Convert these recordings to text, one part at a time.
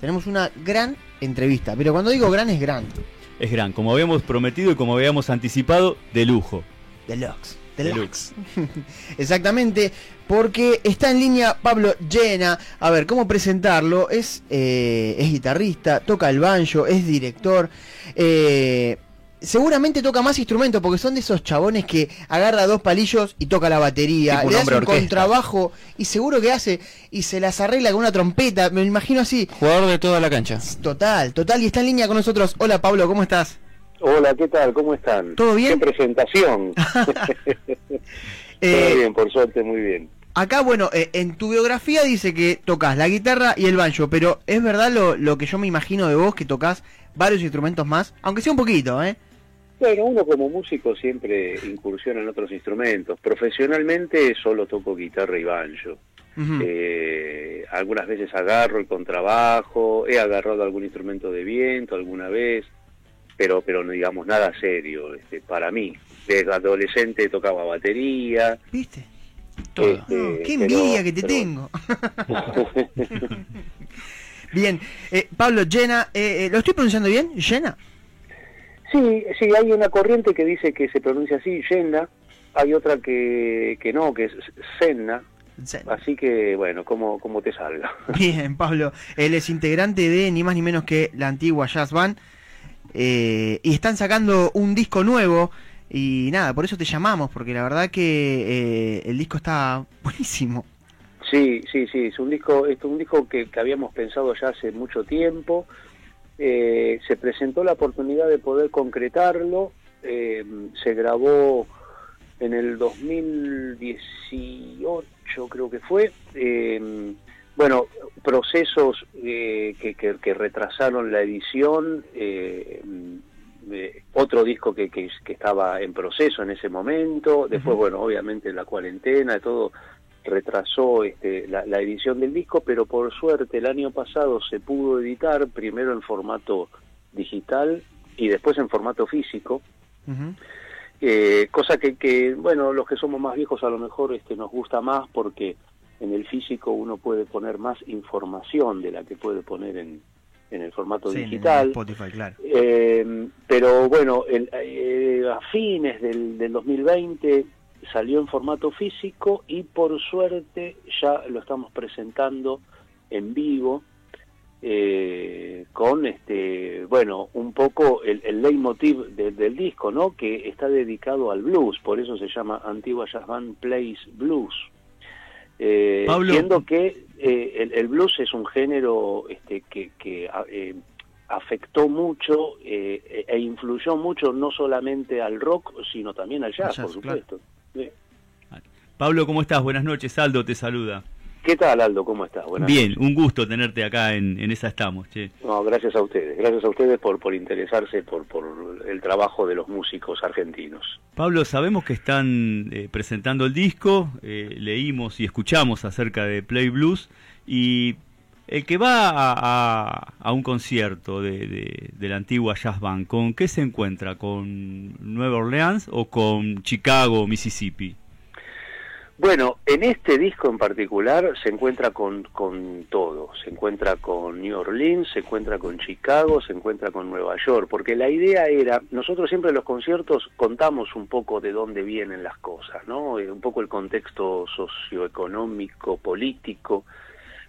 tenemos una gran entrevista. Pero cuando digo gran, es gran. Es gran, como habíamos prometido y como habíamos anticipado, de lujo. Deluxe. Deluxe. Exactamente, porque está en línea Pablo Llena. A ver, ¿cómo presentarlo? Es, eh, es guitarrista, toca el banjo, es director. Eh, seguramente toca más instrumentos porque son de esos chabones que agarra dos palillos y toca la batería, Tipo un le hace un contrabajo y seguro que hace y se las arregla con una trompeta, me imagino así. Jugador de toda la cancha. Total, total y está en línea con nosotros. Hola Pablo, ¿cómo estás? Hola, ¿qué tal? ¿Cómo están? ¿Todo bien? ¿Qué presentación? Eh, Todo bien, por suerte, muy bien. Acá, bueno, eh, en tu biografía dice que tocas la guitarra y el banjo, pero ¿es verdad lo, lo que yo me imagino de vos, que tocas varios instrumentos más? Aunque sea un poquito, ¿eh? Bueno, uno como músico siempre incursiona en otros instrumentos. Profesionalmente solo toco guitarra y banjo. Eh, algunas veces agarro el contrabajo, he agarrado algún instrumento de viento alguna vez, pero pero no digamos nada serio este, para mí. Desde adolescente tocaba batería. ¿Viste? Todo. este, No, qué pero- envidia que te pero- tengo. Bien, eh, Pablo, Llena, eh, eh, ¿lo estoy pronunciando bien? ¿Llena? Sí, sí, hay una corriente que dice que se pronuncia así, Yenna, hay otra que, que no, que es Senna, así que bueno, como, como te salga. Bien, Pablo, él es integrante de ni más ni menos que la antigua Jazz Band eh, y están sacando un disco nuevo y nada, por eso te llamamos, porque la verdad que eh, el disco está buenísimo. Sí, sí, sí, es un disco, es un disco que, que habíamos pensado ya hace mucho tiempo. Eh, se presentó la oportunidad de poder concretarlo. eh, se grabó en el 2018, creo que fue. eh, bueno, procesos eh, que, que- que retrasaron la edición. otro disco que, que, estaba en proceso en ese momento. Después, bueno, obviamente la cuarentena, todo retrasó este, la, la edición del disco, pero por suerte el año pasado se pudo editar primero en formato digital y después en formato físico, eh, cosa que, que, bueno, los que somos más viejos a lo mejor este, nos gusta más porque en el físico uno puede poner más información de la que puede poner en, en el formato Sí, en digital. Spotify, claro. Eh, pero bueno, el- eh, a fines del, del 2020 salió en formato físico y por suerte ya lo estamos presentando en vivo eh, con este bueno un poco el, el leitmotiv de- del disco no que está dedicado al blues por eso se llama Antigua Jazz Band Plays Blues eh, Pablo. siendo que eh, el, el blues es un género este, que, que a- eh, afectó mucho eh, e influyó mucho no solamente al rock sino también al jazz, por claro. Sí. Pablo, ¿cómo estás? Buenas noches, Aldo te saluda. ¿Qué tal Aldo? ¿Cómo estás? Buenas Bien, noches. un gusto tenerte acá en, en esa estamos, che. No, gracias a ustedes, gracias a ustedes por, por interesarse por, por el trabajo de los músicos argentinos. Pablo, sabemos que están eh, presentando el disco, eh, leímos y escuchamos acerca de Play Blues y el que va a, a- un concierto de la antigua Jazz Band, ¿con qué se encuentra? ¿Con Nueva Orleans o con Chicago, Mississippi? Bueno, en este disco en particular se encuentra con, con todo, se encuentra con New Orleans, se encuentra con Chicago, se encuentra con Nueva York, porque la idea era, nosotros siempre en los conciertos contamos un poco de dónde vienen las cosas, ¿no? Eh, Un poco el contexto socioeconómico, político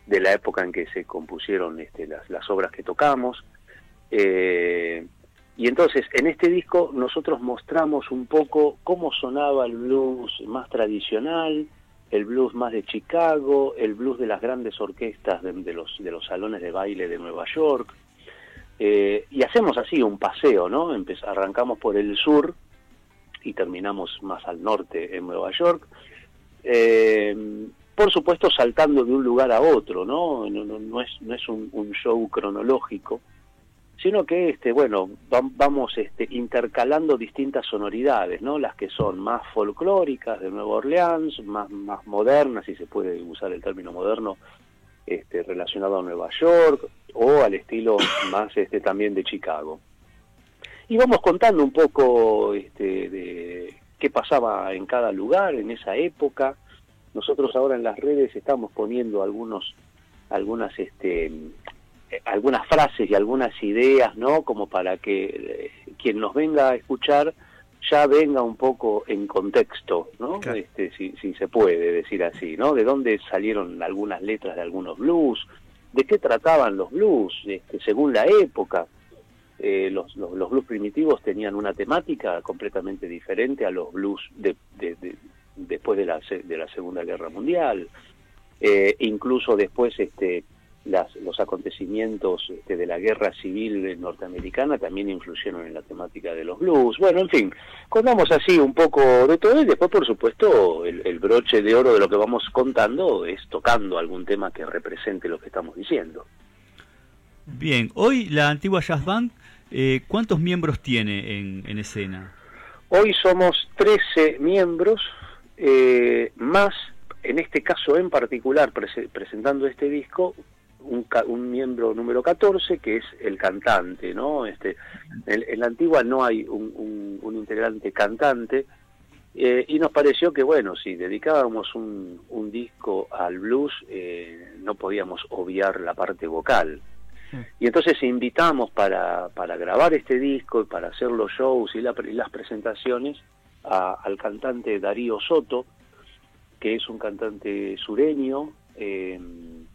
de la época en que se compusieron este, las, obras que tocamos. Eh, y entonces, en este disco nosotros mostramos un poco cómo sonaba el blues más tradicional, el blues más de Chicago, el blues de las grandes orquestas de, los, de los salones de baile de Nueva York. Eh, y hacemos así un paseo, ¿no? Empe- arrancamos por el sur y terminamos más al norte en Nueva York. Eh, por supuesto, saltando de un lugar a otro, ¿no? No, no- es, no es un- un show cronológico sino que este bueno va- vamos este intercalando distintas sonoridades no las que son más folclóricas de Nueva Orleans más más modernas si se puede usar el término moderno este relacionado a Nueva York o al estilo más este también de Chicago y vamos contando un poco este de qué pasaba en cada lugar en esa época nosotros ahora en las redes estamos poniendo algunos algunas este algunas frases y algunas ideas, ¿no? Como para que quien nos venga a escuchar ya venga un poco en contexto, ¿no? Este, si, si se puede decir así, ¿no? De dónde salieron algunas letras de algunos blues, de qué trataban los blues, este, según la época. Eh, los, los, blues primitivos tenían una temática completamente diferente a los blues de, después de la, de la Segunda Guerra Mundial. Eh, incluso después este, las, los acontecimientos este, de la guerra civil norteamericana también influyeron en la temática de los blues. Bueno, en fin, contamos así un poco de todo y después, por supuesto, el, broche de oro de lo que vamos contando es tocando algún tema que represente lo que estamos diciendo. Bien, hoy la antigua Jazz Band, eh, ¿cuántos miembros tiene en, escena? Hoy somos 13 miembros, eh, más en este caso en particular, presentando este disco, un, miembro número 14 que es el cantante, ¿no? Este, en, la antigua no hay un, un, integrante cantante eh, y nos pareció que, bueno, si dedicábamos un, un disco al blues, eh, no podíamos obviar la parte vocal. Y entonces invitamos para, para grabar este disco y para hacer los shows y, las presentaciones al cantante Darío Soto, que es un cantante sureño, eh,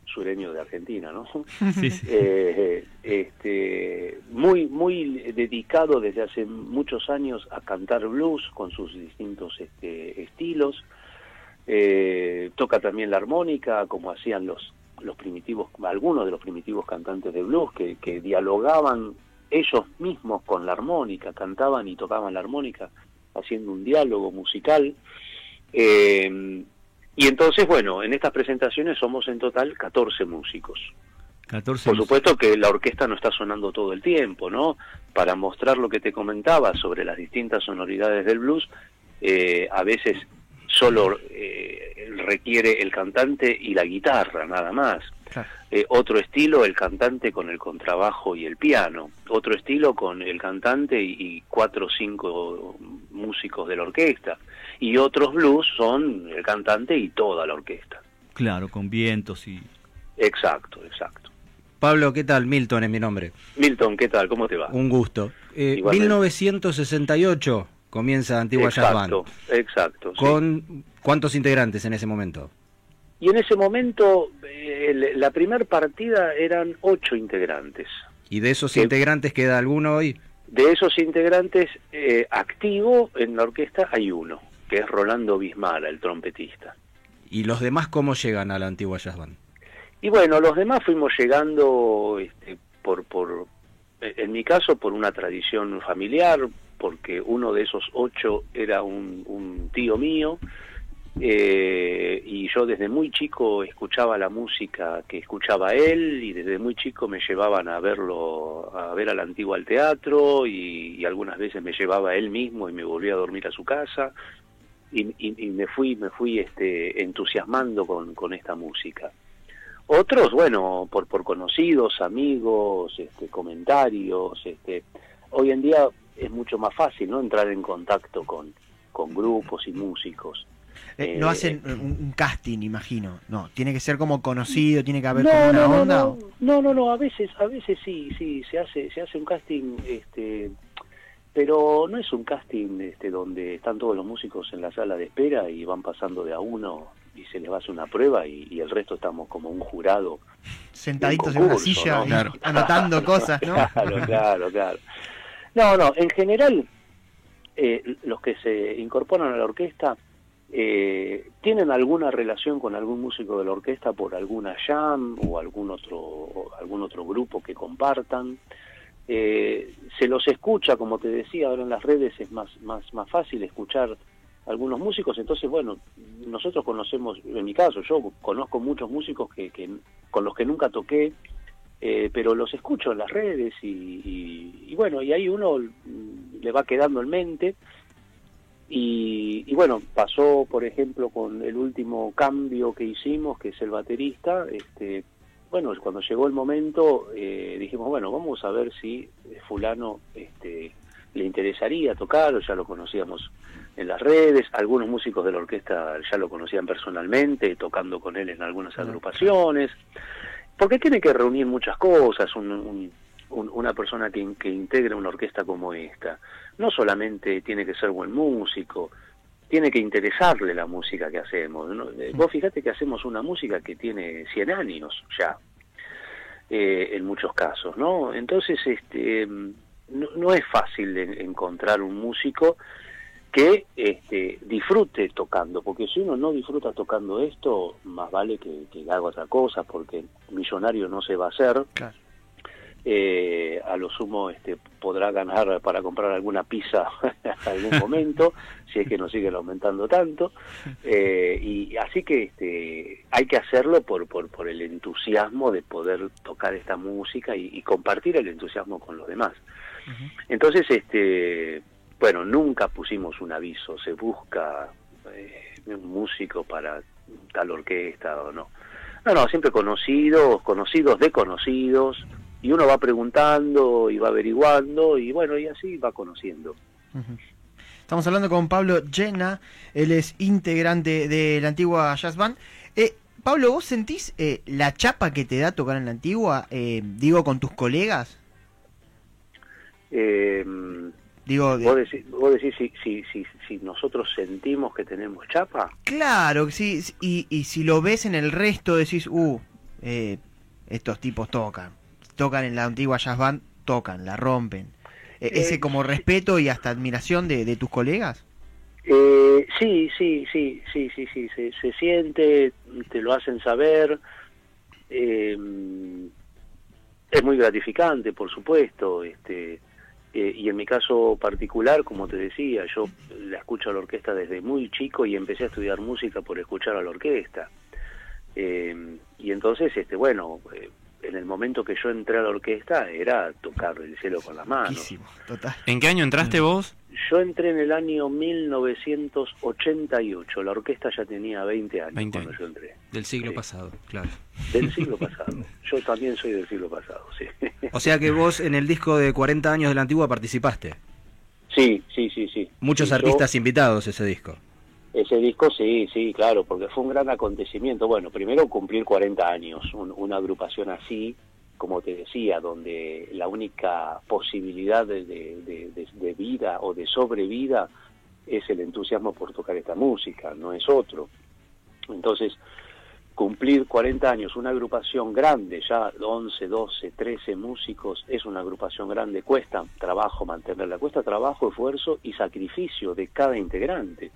sureño de Argentina, ¿no? Eh, este, muy, muy dedicado desde hace muchos años a cantar blues con sus distintos este, estilos. Eh, toca también la armónica, como hacían los, los primitivos, algunos de los primitivos cantantes de blues, que, que dialogaban ellos mismos con la armónica, cantaban y tocaban la armónica, haciendo un diálogo musical. Eh, y entonces, bueno, en estas presentaciones somos en total 14 músicos. 14 Por supuesto que la orquesta no está sonando todo el tiempo, ¿no? Para mostrar lo que te comentaba sobre las distintas sonoridades del blues, eh, a veces solo eh, requiere el cantante y la guitarra, nada más. Eh, otro estilo, el cantante con el contrabajo y el piano. Otro estilo con el cantante y cuatro o cinco músicos de la orquesta y otros blues son el cantante y toda la orquesta. Claro, con vientos y... Exacto, exacto. Pablo, ¿qué tal? Milton es mi nombre. Milton, ¿qué tal? ¿Cómo te va? Un gusto. Eh, 1968 comienza Antigua Jazz Band. Exacto. ¿Con cuántos integrantes en ese momento? Y en ese momento, eh, la primer partida eran ocho integrantes. ¿Y de esos integrantes queda alguno hoy? De esos integrantes eh, activo en la orquesta hay uno que es Rolando Bismara, el trompetista. ¿Y los demás cómo llegan a la antigua jazz band? Y bueno, los demás fuimos llegando este, por, por, en mi caso, por una tradición familiar, porque uno de esos ocho era un, un tío mío, eh, y yo desde muy chico escuchaba la música que escuchaba él y desde muy chico me llevaban a verlo a ver al antiguo al teatro y, y, algunas veces me llevaba él mismo y me volvía a dormir a su casa. Y, me fui me fui este entusiasmando con, con esta música. Otros bueno por por conocidos amigos este comentarios este hoy en día es mucho más fácil no entrar en contacto con con grupos y músicos eh, no hacen un, casting, imagino. No, tiene que ser como conocido, tiene que haber como una onda. No, no, no, no, a veces, a veces sí, sí, se hace, se hace un casting, este, pero no es un casting este, donde están todos los músicos en la sala de espera y van pasando de a uno y se les va a hacer una prueba y, el resto estamos como un jurado. Sentaditos en una silla, anotando cosas, ¿no? Claro, claro, claro. No, no, en general eh, los que se incorporan a la orquesta eh, tienen alguna relación con algún músico de la orquesta por alguna jam o algún otro, algún otro grupo que compartan. Eh, se los escucha, como te decía, ahora en las redes es más, más, más fácil escuchar algunos músicos, entonces bueno, nosotros conocemos, en mi caso, yo conozco muchos músicos que, que con los que nunca toqué, eh, pero los escucho en las redes y, bueno, y ahí uno le va quedando en mente y, y, bueno, pasó por ejemplo con el último cambio que hicimos, que es el baterista, este, bueno, cuando llegó el momento eh, dijimos, bueno, vamos a ver si fulano este, le interesaría tocar, o ya lo conocíamos en las redes, algunos músicos de la orquesta ya lo conocían personalmente, tocando con él en algunas agrupaciones. porque tiene que reunir muchas cosas una persona que, que integre una orquesta como esta. No solamente tiene que ser buen músico, tiene que interesarle la música que hacemos. Eh, vos fíjate que hacemos una música que tiene 100 años ya, eh, en muchos casos, ¿no? Entonces, este, no, es fácil encontrar un músico que este, disfrute tocando, porque si uno no disfruta tocando esto, más vale que, haga otra cosa, porque millonario no se va a hacer. Eh, a lo sumo este, podrá ganar para comprar alguna pizza en algún momento, si es que no siguen aumentando tanto. Eh, y así que este, hay que hacerlo por, por, por el entusiasmo de poder tocar esta música y, compartir el entusiasmo con los demás. Entonces, este, bueno, nunca pusimos un aviso, se busca eh, un músico para tal orquesta o no. No, no, siempre conocidos, conocidos de conocidos, y uno va preguntando y va averiguando y bueno, y así va conociendo. Estamos hablando con Pablo Llena, él es integrante de la antigua Jazz Band. Eh, Pablo, ¿vos sentís eh, la chapa que te da tocar en la antigua, eh, digo, con tus colegas? digo, ¿Vos decís, vos decís si, si, si, si, nosotros sentimos que tenemos chapa? Claro, sí, y, y si lo ves en el resto decís, uh, estos tipos tocan tocan en la antigua jazz band, tocan, la rompen. E, ¿Ese eh, como respeto y hasta admiración de, de tus colegas? Eh, sí, sí, sí, sí, sí, sí, se, se siente, te lo hacen saber. Eh, es muy gratificante, por supuesto. Este, eh, y en mi caso particular, como te decía, yo la escucho a la orquesta desde muy chico y empecé a estudiar música por escuchar a la orquesta. y entonces, este, bueno, en el momento que yo entré a la orquesta era tocar el cielo con las manos. ¿En qué año entraste vos? Yo entré en el año 1988, la orquesta ya tenía 20 años cuando yo entré. Del siglo pasado, claro. Del siglo pasado. Yo también soy del siglo pasado, sí. O sea que vos en el disco de 40 años de la antigua participaste. Sí, sí, sí, sí. Muchos artistas invitados ese disco. Ese disco sí, sí, claro, porque fue un gran acontecimiento. Bueno, primero cumplir 40 años, una agrupación así, como te decía, donde la única posibilidad de, de, vida o de sobrevida es el entusiasmo por tocar esta música, no es otro. Entonces, cumplir 40 años, una agrupación grande, ya 11, 12, 13 músicos, es una agrupación grande, cuesta trabajo mantenerla, cuesta trabajo, esfuerzo y sacrificio de cada integrante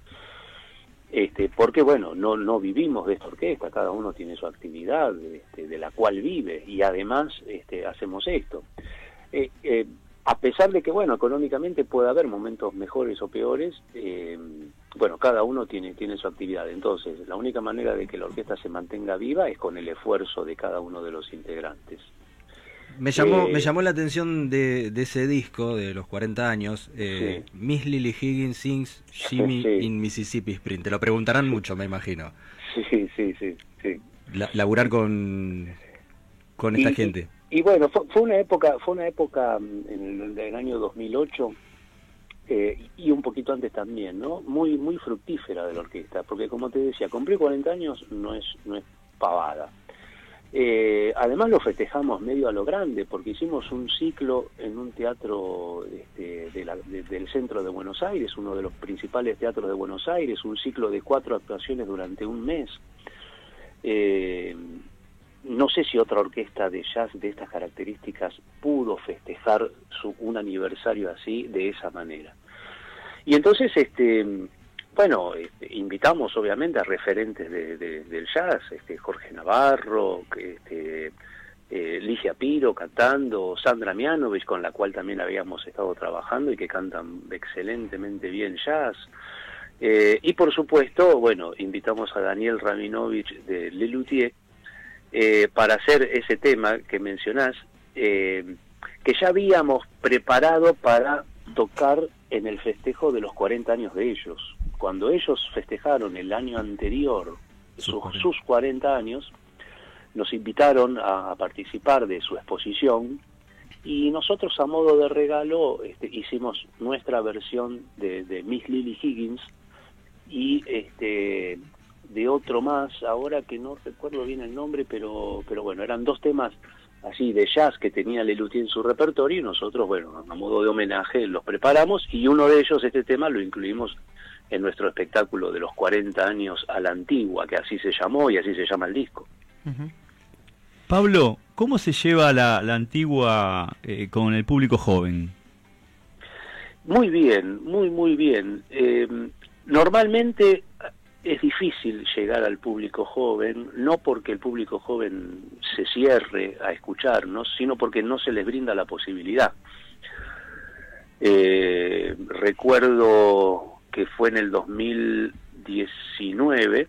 este, porque bueno, no, no vivimos de esta orquesta, cada uno tiene su actividad este, de la cual vive y además este, hacemos esto. Eh, eh, a pesar de que, bueno, económicamente puede haber momentos mejores o peores, eh, bueno, cada uno tiene, tiene su actividad. Entonces, la única manera de que la orquesta se mantenga viva es con el esfuerzo de cada uno de los integrantes. Me llamó, me llamó la atención de, ese disco de los 40 años, eh, Miss Lily Higgins sings Jimmy in Mississippi Spring. Te lo preguntarán mucho, me imagino. Sí, sí, sí. sí. laburar con, con esta gente. Y, bueno, fue, una época, fue una época mm, en el, año 2008 eh, y un poquito antes también, ¿no? Muy, muy fructífera de la orquesta, porque como te decía, cumplir 40 años no es, no es pavada. Eh, además lo festejamos medio a lo grande, porque hicimos un ciclo en un teatro este, del centro de Buenos Aires, uno de los principales teatros de Buenos Aires, un ciclo de cuatro actuaciones durante un mes. Eh, no sé si otra orquesta de jazz de estas características pudo festejar su, un aniversario así de esa manera. Y entonces, este, bueno, este, invitamos obviamente a referentes del jazz, este, Jorge Navarro, este, eh, Ligia Piro cantando, Sandra Mianovich, con la cual también habíamos estado trabajando y que cantan excelentemente bien jazz. Eh, y por supuesto, bueno, invitamos a Daniel Rabinovich de Lelutier eh, para hacer ese tema que mencionás, que ya habíamos preparado para tocar en el festejo de los 40 años de ellos cuando ellos festejaron el año anterior sus, sus 40 años, nos invitaron a, participar de su exposición y nosotros a modo de regalo este, hicimos nuestra versión de, Miss Lily Higgins y este, de otro más, ahora que no recuerdo bien el nombre, pero, pero bueno, eran dos temas así de jazz que tenía Lelutier en su repertorio y nosotros, bueno, a modo de homenaje los preparamos y uno de ellos, este tema, lo incluimos en nuestro espectáculo de los 40 años a la antigua, que así se llamó y así se llama el disco. Pablo, ¿cómo se lleva la, antigua eh, con el público joven? Muy bien, muy, muy bien. Eh, normalmente es difícil llegar al público joven, no porque el público joven se cierre a escucharnos, sino porque no se les brinda la posibilidad. Eh, recuerdo que fue en el 2019,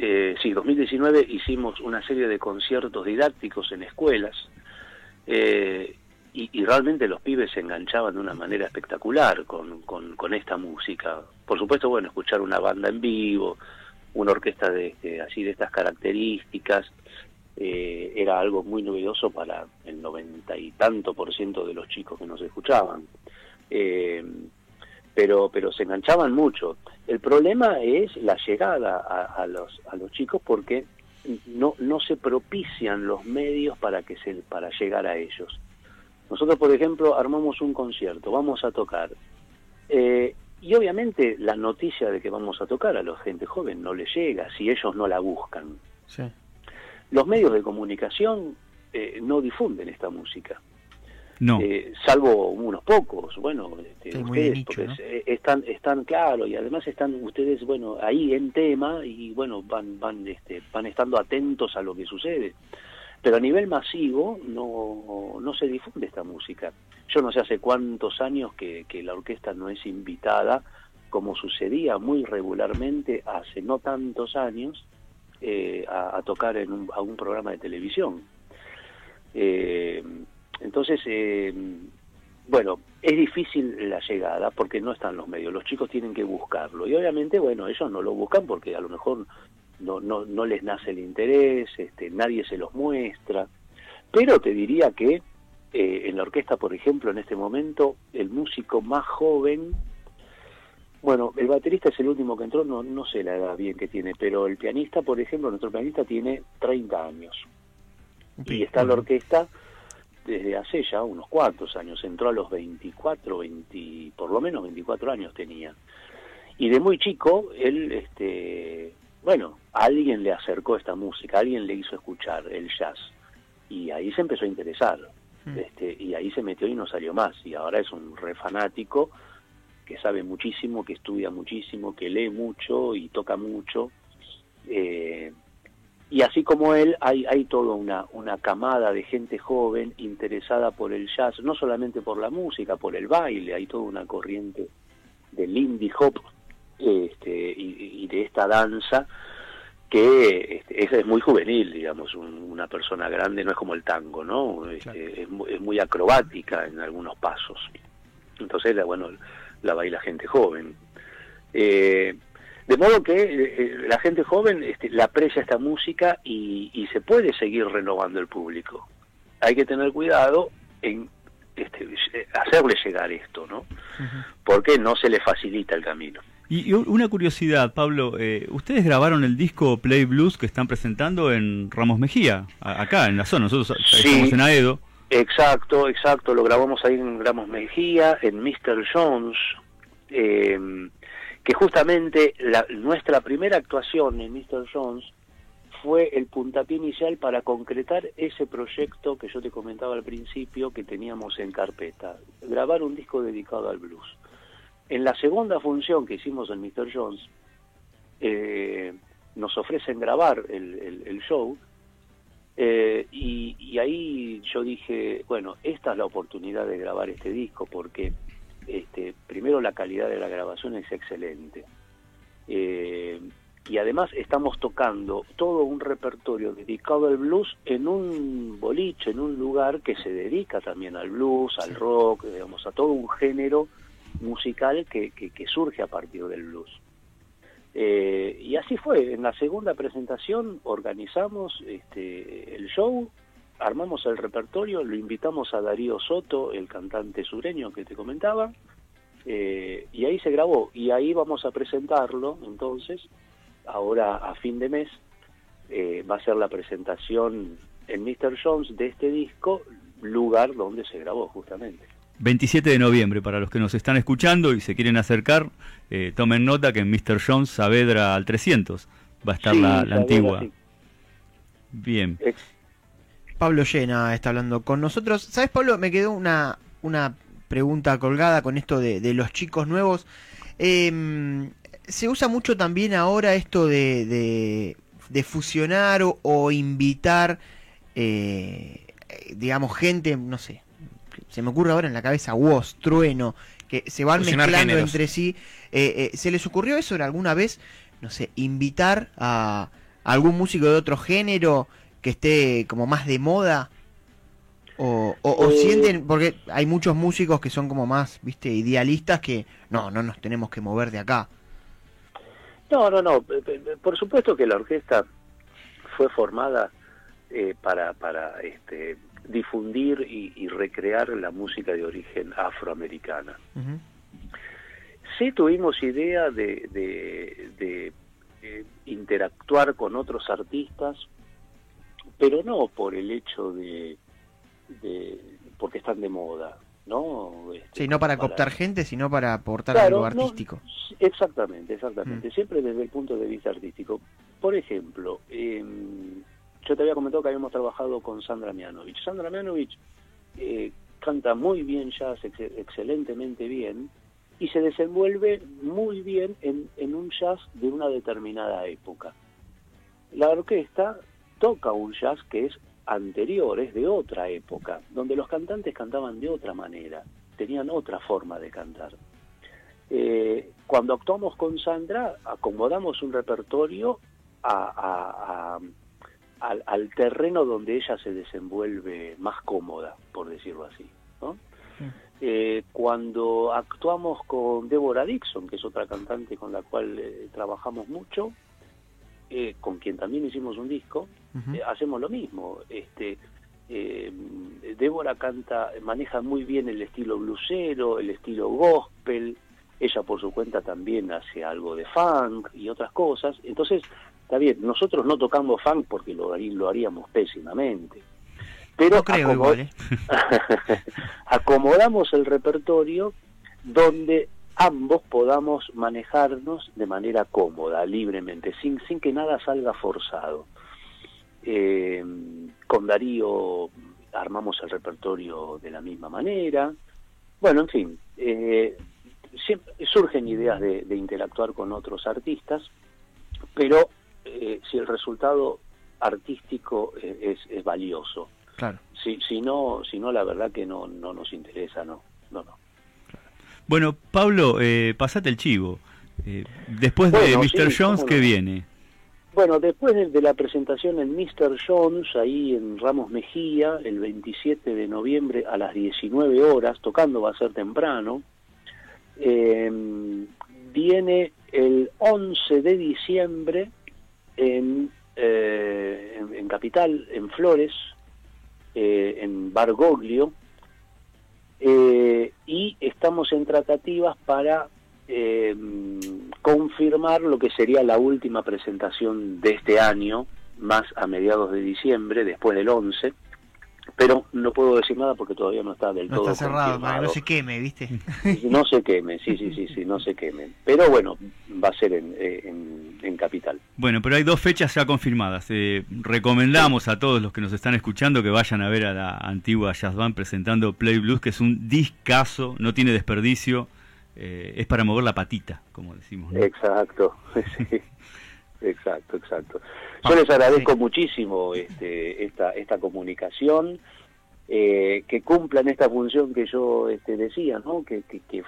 eh, sí, 2019 hicimos una serie de conciertos didácticos en escuelas eh, y, realmente los pibes se enganchaban de una manera espectacular con, con, esta música. Por supuesto, bueno, escuchar una banda en vivo, una orquesta de, así de estas características, eh, era algo muy novedoso para el noventa y tanto por ciento de los chicos que nos escuchaban. Pero, pero se enganchaban mucho. El problema es la llegada a, los, a los chicos porque no, no se propician los medios para, que se, para llegar a ellos. Nosotros, por ejemplo, armamos un concierto, vamos a tocar. Eh, y obviamente la noticia de que vamos a tocar a la gente joven no le llega si ellos no la buscan. Los medios de comunicación eh, no difunden esta música. No. Eh, salvo unos pocos, bueno, este, ustedes, porque están, están claro y además están ustedes, bueno, ahí en tema y bueno, van, van, este, van estando atentos a lo que sucede pero a nivel masivo no, no se difunde esta música. Yo no sé hace cuántos años que, la orquesta no es invitada, como sucedía muy regularmente hace no tantos años, eh, a, tocar en un, a un programa de televisión. Eh, entonces, eh, bueno, es difícil la llegada porque no están los medios, los chicos tienen que buscarlo. Y obviamente, bueno, ellos no lo buscan porque a lo mejor no, no, no les nace el interés, este, nadie se los muestra, pero te diría que eh, en la orquesta, por ejemplo, en este momento, el músico más joven, bueno, el baterista es el último que entró, no, no sé la edad bien que tiene, pero el pianista, por ejemplo, nuestro pianista tiene 30 años. Y está en la orquesta desde hace ya unos cuantos años, entró a los 24, 20, por lo menos 24 años tenía. Y de muy chico, él este, bueno, alguien le acercó esta música, alguien le hizo escuchar el jazz y ahí se empezó a interesar. Hmm. Este, y ahí se metió y no salió más. Y ahora es un re fanático que sabe muchísimo, que estudia muchísimo, que lee mucho y toca mucho. Eh, y así como él, hay, hay toda una, una camada de gente joven interesada por el jazz, no solamente por la música, por el baile, hay toda una corriente del indie hop este, y, de esta danza que este, es, muy juvenil, digamos, una persona grande no es como el tango, ¿no? Este, es, muy acrobática en algunos pasos. Entonces, la, bueno, la baila gente joven. Eh, de modo que eh, eh, la gente joven este, la aprecia esta música y, se puede seguir renovando el público. Hay que tener cuidado en este, hacerle llegar esto, ¿no? Porque no se le facilita el camino. Y, una curiosidad, Pablo, eh, ustedes grabaron el disco Play Blues que están presentando en Ramos Mejía, acá en la zona, nosotros estamos en Aedo. Exacto, exacto, lo grabamos ahí en Ramos Mejía, en Mr. Jones, em, que justamente la, nuestra primera actuación en Mr. Jones fue el puntapié inicial para concretar ese proyecto que yo te comentaba al principio que teníamos en carpeta, grabar un disco dedicado al blues. En la segunda función que hicimos en Mr. Jones, eh, nos ofrecen grabar el, show eh, y, ahí yo dije, bueno, esta es la oportunidad de grabar este disco porque este, primero la calidad de la grabación es excelente. Eh, y además estamos tocando todo un repertorio dedicado al blues en un boliche, en un lugar que se dedica también al blues, al rock, digamos, a todo un género musical que, que, surge a partir del blues. Eh, y así fue, en la segunda presentación organizamos este, el show, armamos el repertorio, lo invitamos a Darío Soto, el cantante sureño que te comentaba, eh, y ahí se grabó, y ahí vamos a presentarlo entonces ahora a fin de mes eh, va a ser la presentación en Mr. Jones de este disco, lugar donde se grabó justamente. 27 de noviembre, para los que nos están escuchando y se quieren acercar, eh, tomen nota que en Mr. Jones Saavedra al 300 va a estar la, antigua. Bien. Pablo Llena está hablando con nosotros. ¿Sabes, Pablo? Me quedó una, una pregunta colgada con esto de, los chicos nuevos. Em, se usa mucho también ahora esto de, de, fusionar o, invitar, eh, digamos, gente, no sé, se me ocurre ahora en la cabeza Woz, Trueno, que se van mezclando entre sí. Eh, eh, ¿Se les ocurrió eso alguna vez? No sé, invitar a algún músico de otro género que esté como más de moda? O, o, eh, sienten, porque hay muchos músicos que son como más, viste, idealistas que no, no nos tenemos que mover de acá. No, no, no. Por supuesto que la orquesta fue formada eh, para, para este, difundir y, recrear la música de origen afroamericana. Sí tuvimos idea de, de, eh, interactuar con otros artistas pero no por el hecho de, de porque están de moda, ¿no? Este, sí, no para, cooptar gente, sino para aportar algo artístico. exactamente, exactamente. Mm. Siempre desde el punto de vista artístico. Por ejemplo, em, yo te había comentado que habíamos trabajado con Sandra Mianovich. Sandra Mianovich eh, canta muy bien jazz, excelentemente bien, y se desenvuelve muy bien en, en un jazz de una determinada época. La orquesta toca un jazz que es anterior, es de otra época, donde los cantantes cantaban de otra manera, tenían otra forma de cantar. Eh, cuando actuamos con Sandra, acomodamos un repertorio al, terreno donde ella se desenvuelve más cómoda, por decirlo así. Eh, cuando actuamos con Deborah Dixon, que es otra cantante con la cual eh, trabajamos mucho, eh, con quien también hicimos un disco, eh, hacemos lo mismo. Este, eh, Débora canta, maneja muy bien el estilo blusero, el estilo gospel, ella por su cuenta también hace algo de funk y otras cosas, entonces está bien, nosotros no tocamos funk porque lo, lo haríamos pésimamente. Pero acomodamos el repertorio donde ambos podamos manejarnos de manera cómoda, libremente, sin, sin que nada salga forzado. Eh, con Darío armamos el repertorio de la misma manera. Bueno, en fin, eh, surgen ideas de, interactuar con otros artistas, pero eh, si el resultado artístico es, es valioso. Claro. Si, si, no, si no, la verdad que no, no nos interesa, no, no, no. Bueno, Pablo, eh, pasate el chivo. Eh, después de Mr. Jones, ¿qué viene? Bueno, después de, la presentación en Mr. Jones, ahí en Ramos Mejía, el 27 de noviembre a las 19 horas, tocando va a ser temprano, eh, viene el 11 de diciembre en, en, Capital, en Flores, en Bargoglio, eh, y estamos en tratativas para eh, confirmar lo que sería la última presentación de este año, más a mediados de diciembre, después del 11, pero no puedo decir nada porque todavía no está del todo está cerrado para que no se queme viste no se queme sí sí sí sí no se queme. Pero bueno va a ser en, en, capital. Bueno pero hay dos fechas ya confirmadas. Eh, recomendamos a todos los que nos están escuchando que vayan a ver a la antigua jazz band presentando Play Blues que es un discazo no tiene desperdicio eh, es para mover la patita como decimos exacto exacto exacto. Yo les agradezco muchísimo este, esta, esta comunicación, eh, que cumplan esta función que yo este, decía, ¿no? Que, que,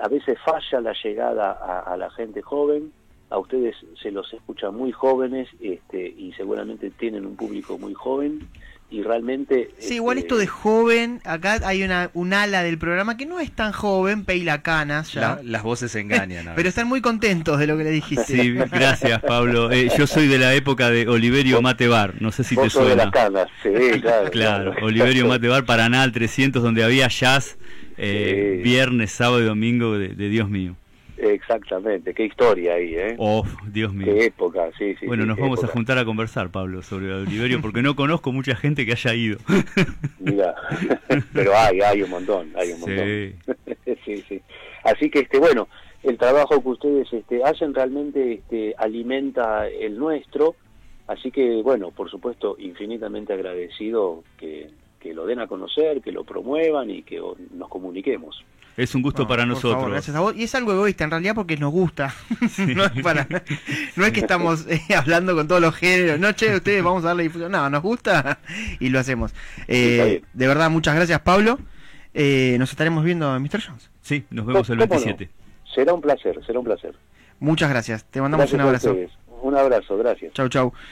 a veces falla la llegada a, la gente joven, a ustedes se los escucha muy jóvenes este, y seguramente tienen un público muy joven y realmente... Sí, igual este, esto de joven, acá hay una, un ala del programa que no es tan joven, Peila Canas ya. las voces engañan. Pero están muy contentos de lo que le dijiste. Sí, gracias Pablo. Eh, yo soy de la época de Oliverio Matebar, no sé si te suena. De las canas, sí, claro. claro, Oliverio Matebar, Paraná 300, donde había jazz eh, viernes, sábado y domingo de, Dios mío. Exactamente, qué historia ahí, ¿eh? Oh, Dios mío. Qué época, sí, sí. Bueno, sí, nos vamos a juntar a conversar, Pablo, sobre Oliverio, porque no conozco mucha gente que haya ido. Mira, pero hay, hay un montón, hay un montón. Sí. sí, sí. Así que, este, bueno, el trabajo que ustedes este, hacen realmente este, alimenta el nuestro, así que, bueno, por supuesto, infinitamente agradecido que, que lo den a conocer, que lo promuevan y que nos comuniquemos. Es un gusto para nosotros. favor, gracias a vos. Y es algo egoísta en realidad porque nos gusta. no, es para- no es que estamos eh, hablando con todos los géneros. No, che, ustedes vamos a darle difusión. No, nos gusta y lo hacemos. Eh, de verdad, muchas gracias, Pablo. Eh, nos estaremos viendo en Mr. Jones. Sí, nos vemos el ¿Cómo no? 27. Será un placer, será un placer. Muchas gracias. Te mandamos Gracias un abrazo. Un abrazo, gracias. Chau, chau.